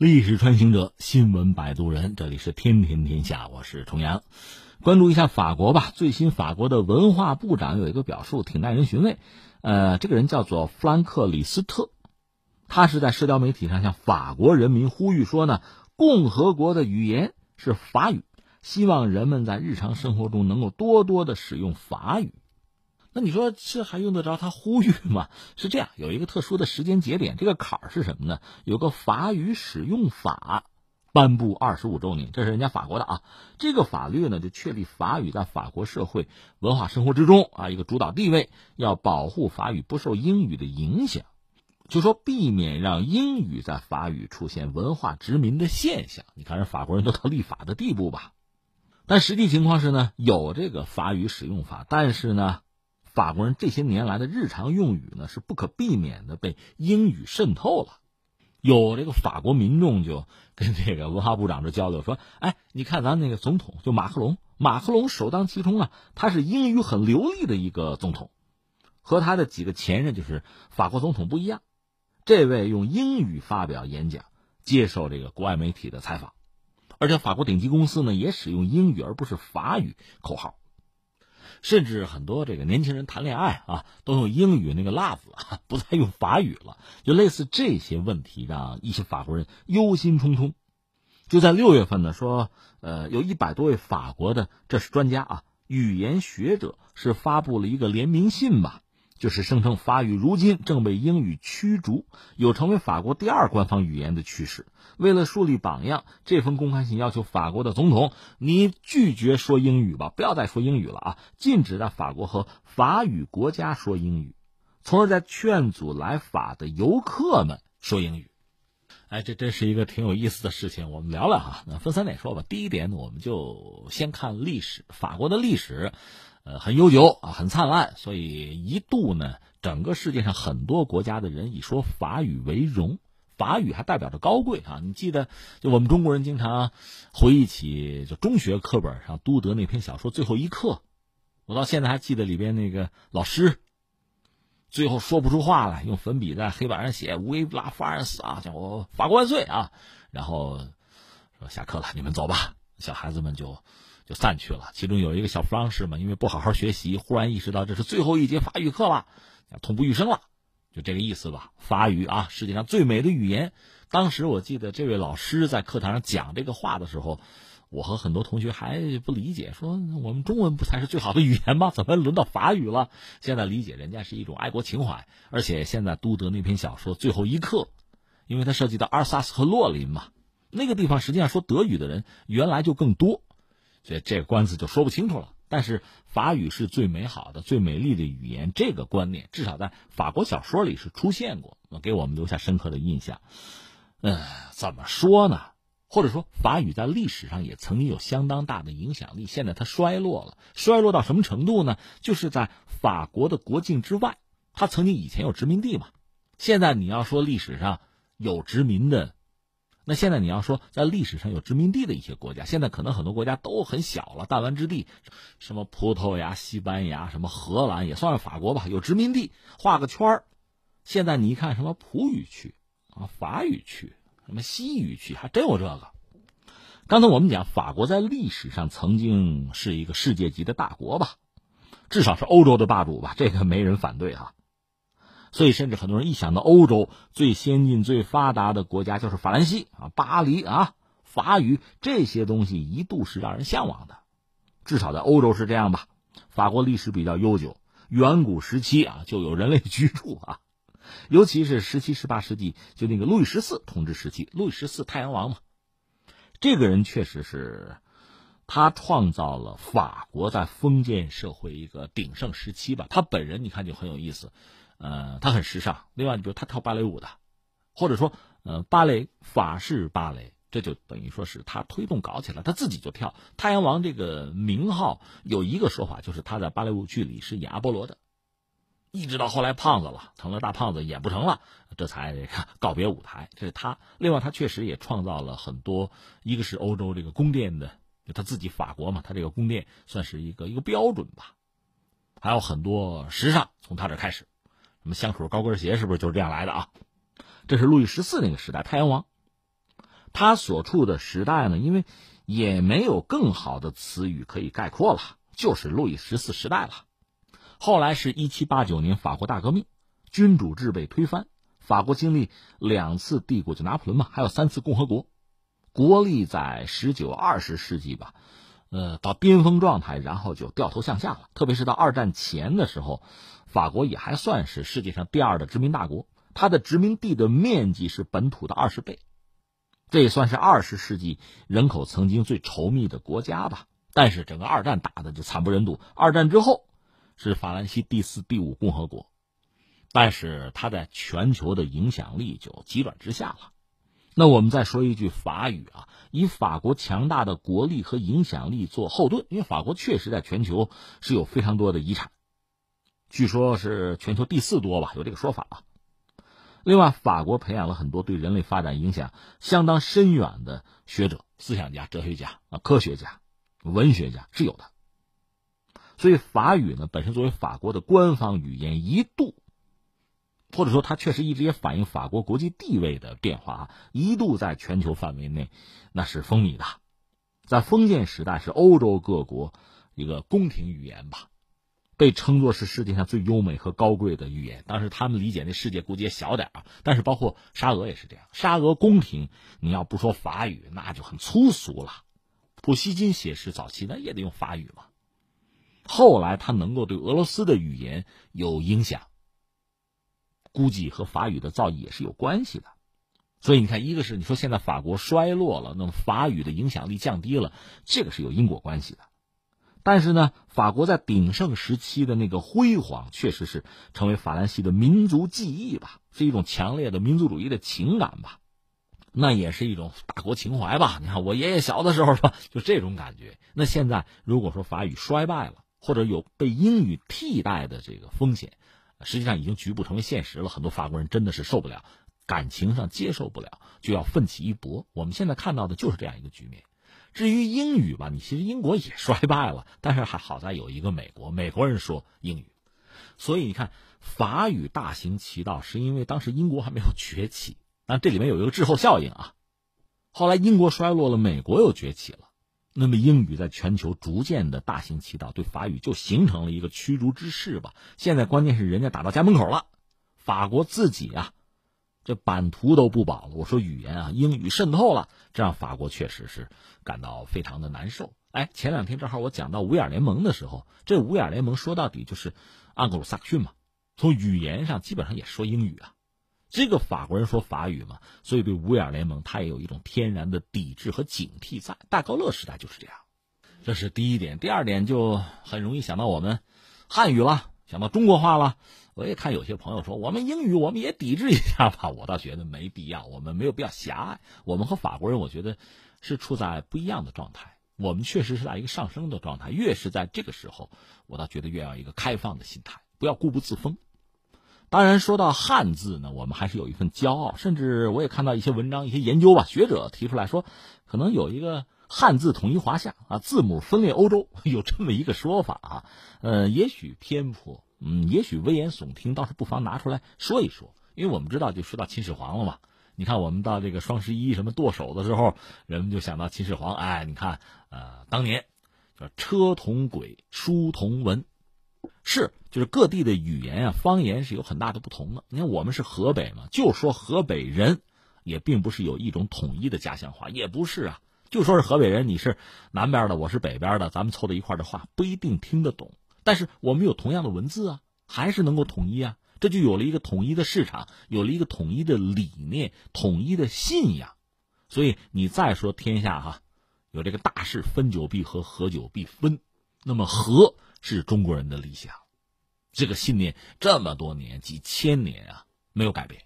历史穿行者，新闻摆渡人，这里是天天天下，我是重阳。关注一下法国吧，最新法国的文化部长有一个表述，挺耐人寻味。呃，这个人叫做弗兰克·李斯特，他是在社交媒体上向法国人民呼吁说呢，共和国的语言是法语，希望人们在日常生活中能够多多的使用法语。那你说这还用得着他呼吁吗？是这样，有一个特殊的时间节点，这个坎儿是什么呢？有个法语使用法颁布二十五周年，这是人家法国的啊。这个法律呢，就确立法语在法国社会文化生活之中啊一个主导地位，要保护法语不受英语的影响，就说避免让英语在法语出现文化殖民的现象。你看，人法国人都到立法的地步吧？但实际情况是呢，有这个法语使用法，但是呢。法国人这些年来的日常用语呢，是不可避免的被英语渗透了。有这个法国民众就跟这个文化部长这交流说：“哎，你看咱那个总统就马克龙，马克龙首当其冲啊，他是英语很流利的一个总统，和他的几个前任就是法国总统不一样。这位用英语发表演讲，接受这个国外媒体的采访，而且法国顶级公司呢也使用英语而不是法语口号。”甚至很多这个年轻人谈恋爱啊，都用英语那个 love，不再用法语了。就类似这些问题，让一些法国人忧心忡忡。就在六月份呢，说呃，有一百多位法国的这是专家啊，语言学者是发布了一个联名信吧。就是声称法语如今正被英语驱逐，有成为法国第二官方语言的趋势。为了树立榜样，这封公开信要求法国的总统，你拒绝说英语吧，不要再说英语了啊！禁止在法国和法语国家说英语，从而在劝阻来法的游客们说英语。哎，这真是一个挺有意思的事情，我们聊聊哈。那分三点说吧。第一点，我们就先看历史，法国的历史。呃，很悠久啊，很灿烂，所以一度呢，整个世界上很多国家的人以说法语为荣，法语还代表着高贵啊。你记得，就我们中国人经常回忆起，就中学课本上都德那篇小说《最后一课》，我到现在还记得里边那个老师，最后说不出话来，用粉笔在黑板上写 “We la France” 啊，叫我法国万岁啊，然后说下课了，你们走吧，小孩子们就。就散去了。其中有一个小方式嘛，因为不好好学习，忽然意识到这是最后一节法语课了，痛不欲生了，就这个意思吧。法语啊，世界上最美的语言。当时我记得这位老师在课堂上讲这个话的时候，我和很多同学还不理解，说我们中文不才是最好的语言吗？怎么轮到法语了？现在理解，人家是一种爱国情怀。而且现在都德那篇小说《最后一课》，因为它涉及到阿尔萨斯和洛林嘛，那个地方实际上说德语的人原来就更多。所以这个官司就说不清楚了。但是法语是最美好的、最美丽的语言，这个观念至少在法国小说里是出现过，给我们留下深刻的印象。嗯，怎么说呢？或者说法语在历史上也曾经有相当大的影响力，现在它衰落了。衰落到什么程度呢？就是在法国的国境之外，它曾经以前有殖民地嘛。现在你要说历史上有殖民的。那现在你要说在历史上有殖民地的一些国家，现在可能很多国家都很小了，弹丸之地，什么葡萄牙、西班牙，什么荷兰也算是法国吧，有殖民地，画个圈儿。现在你一看什么葡语区啊、法语区、什么西语区，还真有这个。刚才我们讲，法国在历史上曾经是一个世界级的大国吧，至少是欧洲的霸主吧，这个没人反对哈。所以，甚至很多人一想到欧洲最先进、最发达的国家就是法兰西啊，巴黎啊，法语这些东西一度是让人向往的，至少在欧洲是这样吧。法国历史比较悠久，远古时期啊就有人类居住啊，尤其是十七、十八世纪，就那个路易十四统治时期，路易十四太阳王嘛，这个人确实是，他创造了法国在封建社会一个鼎盛时期吧。他本人你看就很有意思。呃，他很时尚。另外，你比如他跳芭蕾舞的，或者说，呃，芭蕾法式芭蕾，这就等于说是他推动搞起来，他自己就跳。太阳王这个名号有一个说法，就是他在芭蕾舞剧里是演阿波罗的，一直到后来胖子了，成了大胖子，演不成了，这才告别舞台。这是他。另外，他确实也创造了很多，一个是欧洲这个宫殿的，就他自己法国嘛，他这个宫殿算是一个一个标准吧。还有很多时尚从他这开始。什么香水、高跟鞋是不是就是这样来的啊？这是路易十四那个时代，太阳王。他所处的时代呢，因为也没有更好的词语可以概括了，就是路易十四时代了。后来是一七八九年法国大革命，君主制被推翻，法国经历两次帝国，就拿破仑嘛，还有三次共和国，国力在十九二十世纪吧，呃，到巅峰状态，然后就掉头向下了。特别是到二战前的时候，法国也还算是世界上第二的殖民大国，它的殖民地的面积是本土的二十倍，这也算是二十世纪人口曾经最稠密的国家吧。但是整个二战打的就惨不忍睹，二战之后。是法兰西第四、第五共和国，但是它在全球的影响力就急转直下了。那我们再说一句法语啊，以法国强大的国力和影响力做后盾，因为法国确实在全球是有非常多的遗产，据说是全球第四多吧，有这个说法啊。另外，法国培养了很多对人类发展影响相当深远的学者、思想家、哲学家啊、科学家、文学家是有的。所以法语呢，本身作为法国的官方语言，一度，或者说它确实一直也反映法国国际地位的变化啊，一度在全球范围内那是风靡的，在封建时代是欧洲各国一个宫廷语言吧，被称作是世界上最优美和高贵的语言。当时他们理解那世界估计也小点啊，但是包括沙俄也是这样，沙俄宫廷你要不说法语，那就很粗俗了。普希金写诗早期那也得用法语嘛。后来他能够对俄罗斯的语言有影响，估计和法语的造诣也是有关系的。所以你看，一个是你说现在法国衰落了，那么法语的影响力降低了，这个是有因果关系的。但是呢，法国在鼎盛时期的那个辉煌，确实是成为法兰西的民族记忆吧，是一种强烈的民族主义的情感吧，那也是一种大国情怀吧。你看我爷爷小的时候吧，就这种感觉。那现在如果说法语衰败了，或者有被英语替代的这个风险，实际上已经局部成为现实了。很多法国人真的是受不了，感情上接受不了，就要奋起一搏。我们现在看到的就是这样一个局面。至于英语吧，你其实英国也衰败了，但是还好在有一个美国，美国人说英语，所以你看法语大行其道，是因为当时英国还没有崛起。但这里面有一个滞后效应啊，后来英国衰落了，美国又崛起了。那么英语在全球逐渐的大行其道，对法语就形成了一个驱逐之势吧。现在关键是人家打到家门口了，法国自己啊，这版图都不保了。我说语言啊，英语渗透了，这让法国确实是感到非常的难受。哎，前两天正好我讲到五眼联盟的时候，这五眼联盟说到底就是盎格鲁撒克逊嘛，从语言上基本上也说英语啊。这个法国人说法语嘛，所以对五眼联盟他也有一种天然的抵制和警惕在。戴高乐时代就是这样，这是第一点。第二点就很容易想到我们汉语了，想到中国话了。我也看有些朋友说我们英语我们也抵制一下吧，我倒觉得没必要，我们没有必要狭隘。我们和法国人我觉得是处在不一样的状态，我们确实是在一个上升的状态。越是在这个时候，我倒觉得越要一个开放的心态，不要固步自封。当然，说到汉字呢，我们还是有一份骄傲。甚至我也看到一些文章、一些研究吧，学者提出来说，可能有一个汉字统一华夏啊，字母分裂欧洲，有这么一个说法啊。呃，也许偏颇，嗯，也许危言耸听，倒是不妨拿出来说一说。因为我们知道，就说到秦始皇了嘛。你看，我们到这个双十一什么剁手的时候，人们就想到秦始皇。哎，你看，呃，当年叫车同轨，书同文。是，就是各地的语言啊，方言是有很大的不同的。你看，我们是河北嘛，就说河北人，也并不是有一种统一的家乡话，也不是啊。就说是河北人，你是南边的，我是北边的，咱们凑到一块的话，不一定听得懂。但是我们有同样的文字啊，还是能够统一啊。这就有了一个统一的市场，有了一个统一的理念，统一的信仰。所以你再说天下哈，有这个大事，分久必合，合久必分。那么合。是中国人的理想，这个信念这么多年、几千年啊没有改变。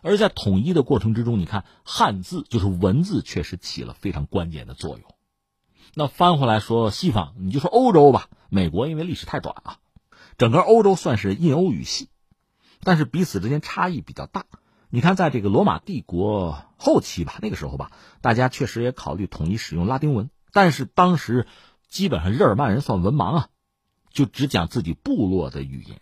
而在统一的过程之中，你看汉字就是文字，确实起了非常关键的作用。那翻回来说西方，你就说欧洲吧，美国因为历史太短啊，整个欧洲算是印欧语系，但是彼此之间差异比较大。你看，在这个罗马帝国后期吧，那个时候吧，大家确实也考虑统一使用拉丁文，但是当时基本上日耳曼人算文盲啊。就只讲自己部落的语言，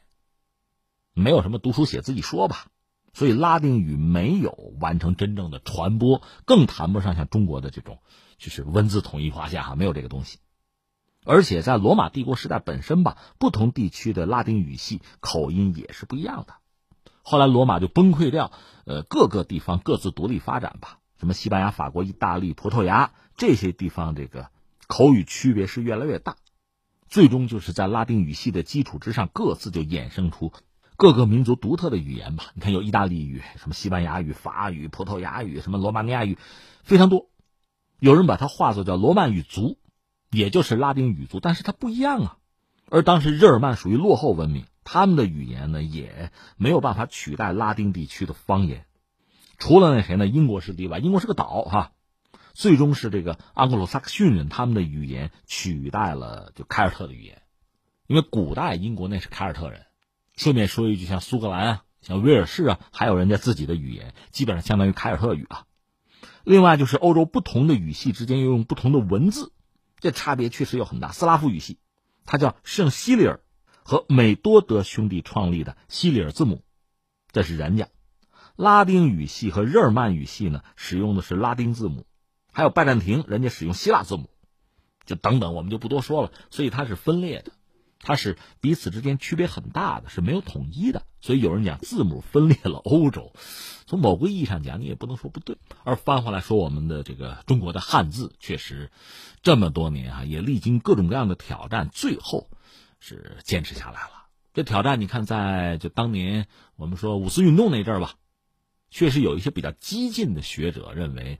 没有什么读书写字一说吧，所以拉丁语没有完成真正的传播，更谈不上像中国的这种就是文字统一划下哈，没有这个东西。而且在罗马帝国时代本身吧，不同地区的拉丁语系口音也是不一样的。后来罗马就崩溃掉，呃，各个地方各自独立发展吧。什么西班牙、法国、意大利、葡萄牙这些地方，这个口语区别是越来越大，最终就是在拉丁语系的基础之上，各自就衍生出各个民族独特的语言吧。你看，有意大利语、什么西班牙语、法语、葡萄牙语、什么罗马尼亚语，非常多。有人把它化作叫罗曼语族，也就是拉丁语族，但是它不一样啊。而当时日耳曼属于落后文明，他们的语言呢也没有办法取代拉丁地区的方言。除了那谁呢？英国是例外，英国是个岛哈。最终是这个盎格鲁撒克逊人他们的语言取代了就凯尔特的语言，因为古代英国那是凯尔特人。顺便说一句，像苏格兰啊，像威尔士啊，还有人家自己的语言，基本上相当于凯尔特语啊。另外就是欧洲不同的语系之间又用不同的文字，这差别确实有很大。斯拉夫语系，它叫圣西里尔，和美多德兄弟创立的西里尔字母，这是人家。拉丁语系和日耳曼语系呢，使用的是拉丁字母，还有拜占庭人家使用希腊字母，就等等，我们就不多说了。所以它是分裂的，它是彼此之间区别很大的，是没有统一的。所以有人讲字母分裂了 欧洲，从某个意义上讲，你也不能说不对。而翻回来说，我们的这个中国的汉字，确实这么多年啊，也历经各种各样的挑战，最后是坚持下来了。这挑战，你看，在就当年我们说五四运动那阵儿吧。确实有一些比较激进的学者认为，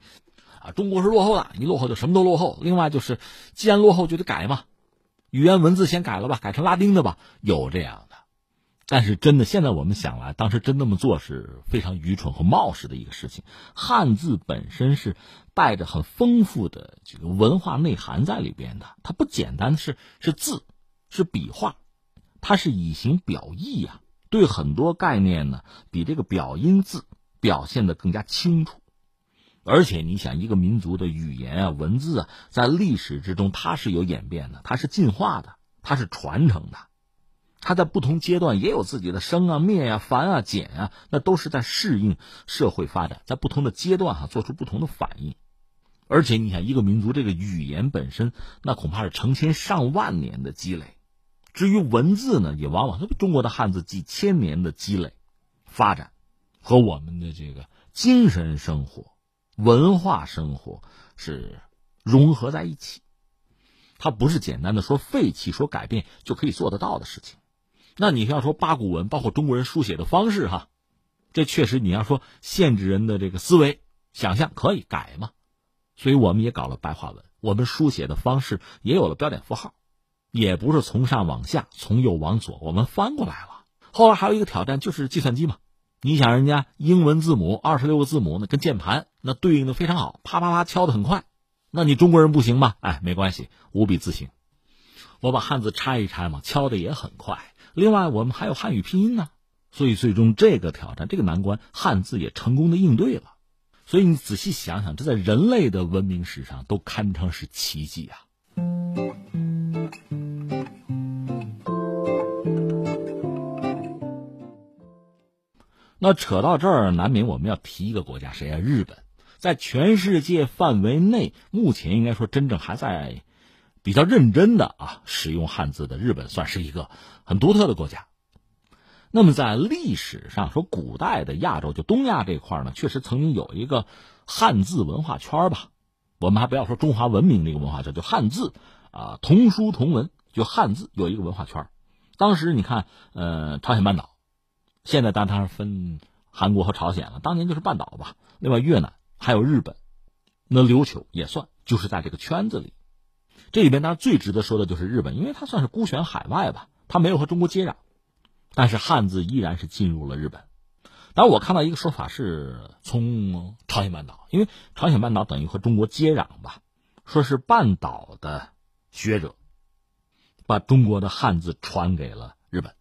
中国是落后的，一落后就什么都落后。另外就是，既然落后就得改嘛，语言文字先改了吧，改成拉丁的吧，有这样的。但是真的，现在我们想来，当时真那么做是非常愚蠢和冒失的一个事情。汉字本身是带着很丰富的这个文化内涵在里边的，它不简单的是是字，是笔画，它是以形表意呀。对很多概念呢，比这个表音字。表现的更加清楚，而且你想，一个民族的语言啊、文字啊，在历史之中它是有演变的，它是进化的，它是传承的，它在不同阶段也有自己的生啊、灭啊、繁啊、简啊，那都是在适应社会发展，在不同的阶段哈做出不同的反应。而且你想，一个民族这个语言本身，那恐怕是成千上万年的积累。至于文字呢，也往往都是中国的汉字几千年的积累发展。和我们的这个精神生活、文化生活是融合在一起，它不是简单的说废弃、说改变就可以做得到的事情。那你要说八股文，包括中国人书写的方式，哈，这确实你要说限制人的这个思维想象可以改嘛？所以我们也搞了白话文，我们书写的方式也有了标点符号，也不是从上往下、从右往左，我们翻过来了。后来还有一个挑战就是计算机嘛。你想人家英文字母二十六个字母，那跟键盘那对应的非常好，啪啪啪敲的很快。那你中国人不行吗？哎，没关系，五笔字形，我把汉字拆一拆嘛，敲的也很快。另外，我们还有汉语拼音呢，所以最终这个挑战、这个难关，汉字也成功的应对了。所以你仔细想想，这在人类的文明史上都堪称是奇迹啊。那扯到这儿，难免我们要提一个国家，谁啊？日本，在全世界范围内，目前应该说真正还在比较认真的啊使用汉字的日本，算是一个很独特的国家。那么在历史上说，古代的亚洲就东亚这块呢，确实曾经有一个汉字文化圈吧。我们还不要说中华文明这个文化圈，就汉字啊，同书同文，就汉字有一个文化圈。当时你看，呃，朝鲜半岛。现在当然分韩国和朝鲜了，当年就是半岛吧。另外越南还有日本，那琉球也算，就是在这个圈子里。这里边当然最值得说的就是日本，因为它算是孤悬海外吧，它没有和中国接壤，但是汉字依然是进入了日本。当然，我看到一个说法是从朝鲜半岛，因为朝鲜半岛等于和中国接壤吧，说是半岛的学者把中国的汉字传给了日本。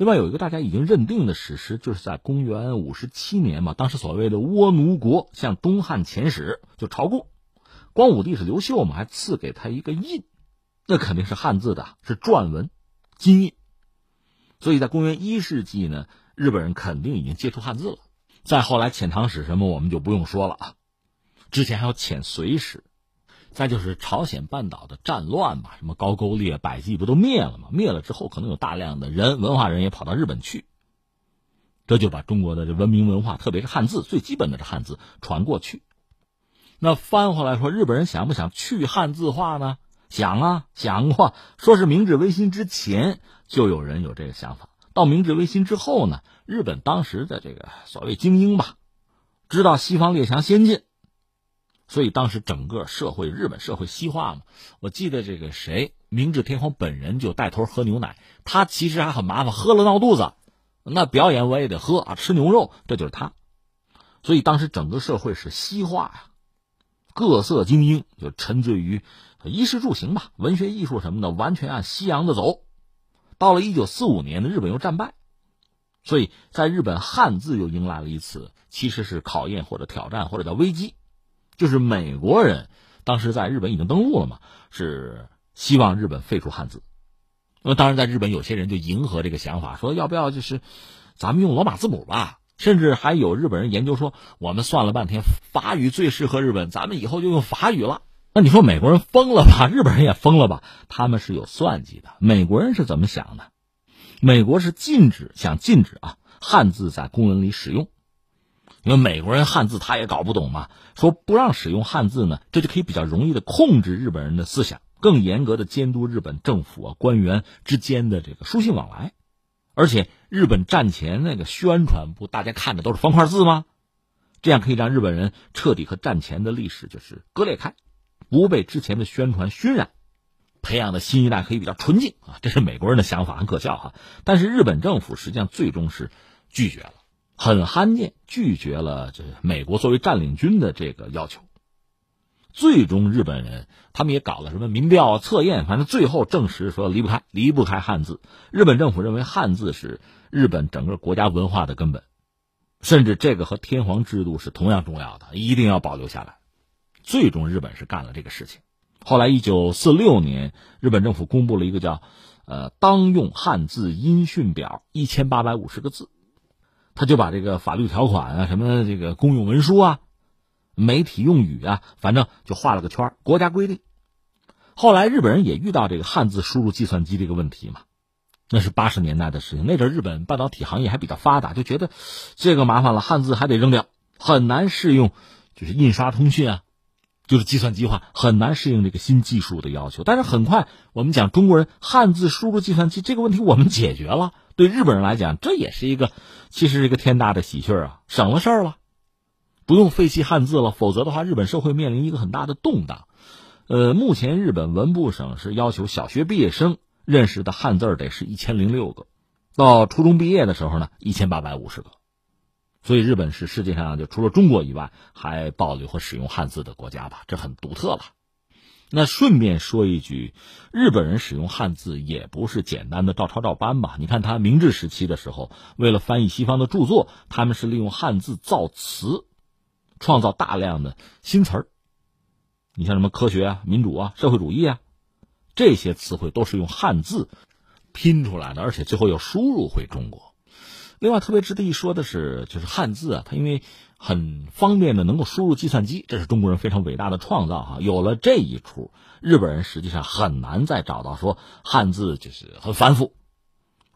另外有一个大家已经认定的史实，就是在公元五十七年嘛，当时所谓的倭奴国向东汉遣使，就朝贡，光武帝是刘秀嘛，还赐给他一个印，那肯定是汉字的，是篆文，金印。所以在公元一世纪呢，日本人肯定已经接触汉字了。再后来遣唐使什么我们就不用说了啊，之前还有遣隋使，再就是朝鲜半岛的战乱嘛，什么高句丽、百济不都灭了吗？灭了之后，可能有大量的人文化人也跑到日本去，这就把中国的这文明文化，特别是汉字最基本的这汉字传过去。那翻回来说，日本人想不想去汉字化呢？想啊，想过。说是明治维新之前就有人有这个想法，到明治维新之后呢，日本当时的这个所谓精英吧，知道西方列强先进，所以当时整个社会，日本社会西化嘛。我记得这个谁，明治天皇本人就带头喝牛奶，他其实还很麻烦，喝了闹肚子，那表演我也得喝啊，吃牛肉，这就是他。所以当时整个社会是西化呀。各色精英就沉醉于衣食住行吧，文学艺术什么的，完全按西洋的走。到了一九四五年呢，日本又战败，所以在日本汉字又迎来了一次，其实是考验或者挑战或者叫危机，就是美国人当时在日本已经登陆了嘛，是希望日本废除汉字。那当然，在日本有些人就迎合这个想法，说要不要就是咱们用罗马字母吧。甚至还有日本人研究说，我们算了半天，法语最适合日本，咱们以后就用法语了。那你说美国人疯了吧？日本人也疯了吧？他们是有算计的。美国人是怎么想的？美国是禁止，想禁止啊，汉字在公文里使用。因为美国人汉字他也搞不懂嘛，说不让使用汉字呢，这就可以比较容易的控制日本人的思想，更严格的监督日本政府啊官员之间的这个书信往来。而且日本战前那个宣传不，大家看的都是方块字吗？这样可以让日本人彻底和战前的历史就是割裂开，不被之前的宣传熏染，培养的新一代可以比较纯净啊！这是美国人的想法，很可笑哈。但是日本政府实际上最终是拒绝了，很罕见，拒绝了这美国作为占领军的这个要求。最终，日本人他们也搞了什么民调测验，反正最后证实说离不开离不开汉字。日本政府认为汉字是日本整个国家文化的根本，甚至这个和天皇制度是同样重要的，一定要保留下来。最终，日本是干了这个事情。后来，一九四六年，日本政府公布了一个叫“呃当用汉字音讯表”，一千八百五十个字，他就把这个法律条款啊，什么这个公用文书啊。媒体用语啊，反正就画了个圈国家规定。后来日本人也遇到这个汉字输入计算机这个问题嘛，那是八十年代的事情。那阵日本半导体行业还比较发达，就觉得这个麻烦了，汉字还得扔掉，很难适用，就是印刷通讯啊，就是计算机化，很难适应这个新技术的要求。但是很快，我们讲中国人汉字输入计算机这个问题，我们解决了。对日本人来讲，这也是一个，其实是一个天大的喜讯啊，省了事儿了。不用废弃汉字了，否则的话，日本社会面临一个很大的动荡。呃，目前日本文部省是要求小学毕业生认识的汉字得是一千零六个，到初中毕业的时候呢，一千八百五十个。所以，日本是世界上就除了中国以外还保留和使用汉字的国家吧，这很独特了。那顺便说一句，日本人使用汉字也不是简单的照抄照搬吧？你看，他明治时期的时候，为了翻译西方的著作，他们是利用汉字造词。创造大量的新词儿，你像什么科学啊、民主啊、社会主义啊，这些词汇都是用汉字拼出来的，而且最后又输入回中国。另外，特别值得一说的是，就是汉字啊，它因为很方便的能够输入计算机，这是中国人非常伟大的创造哈。有了这一出，日本人实际上很难再找到说汉字就是很繁复，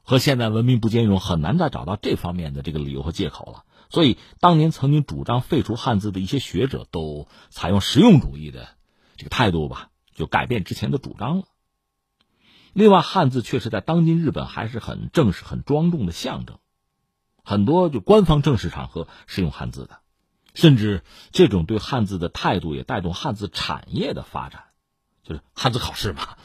和现代文明不兼容，很难再找到这方面的这个理由和借口了。所以，当年曾经主张废除汉字的一些学者，都采用实用主义的这个态度吧，就改变之前的主张了。另外，汉字确实在当今日本还是很正式、很庄重的象征，很多就官方正式场合是用汉字的，甚至这种对汉字的态度也带动汉字产业的发展，就是汉字考试嘛，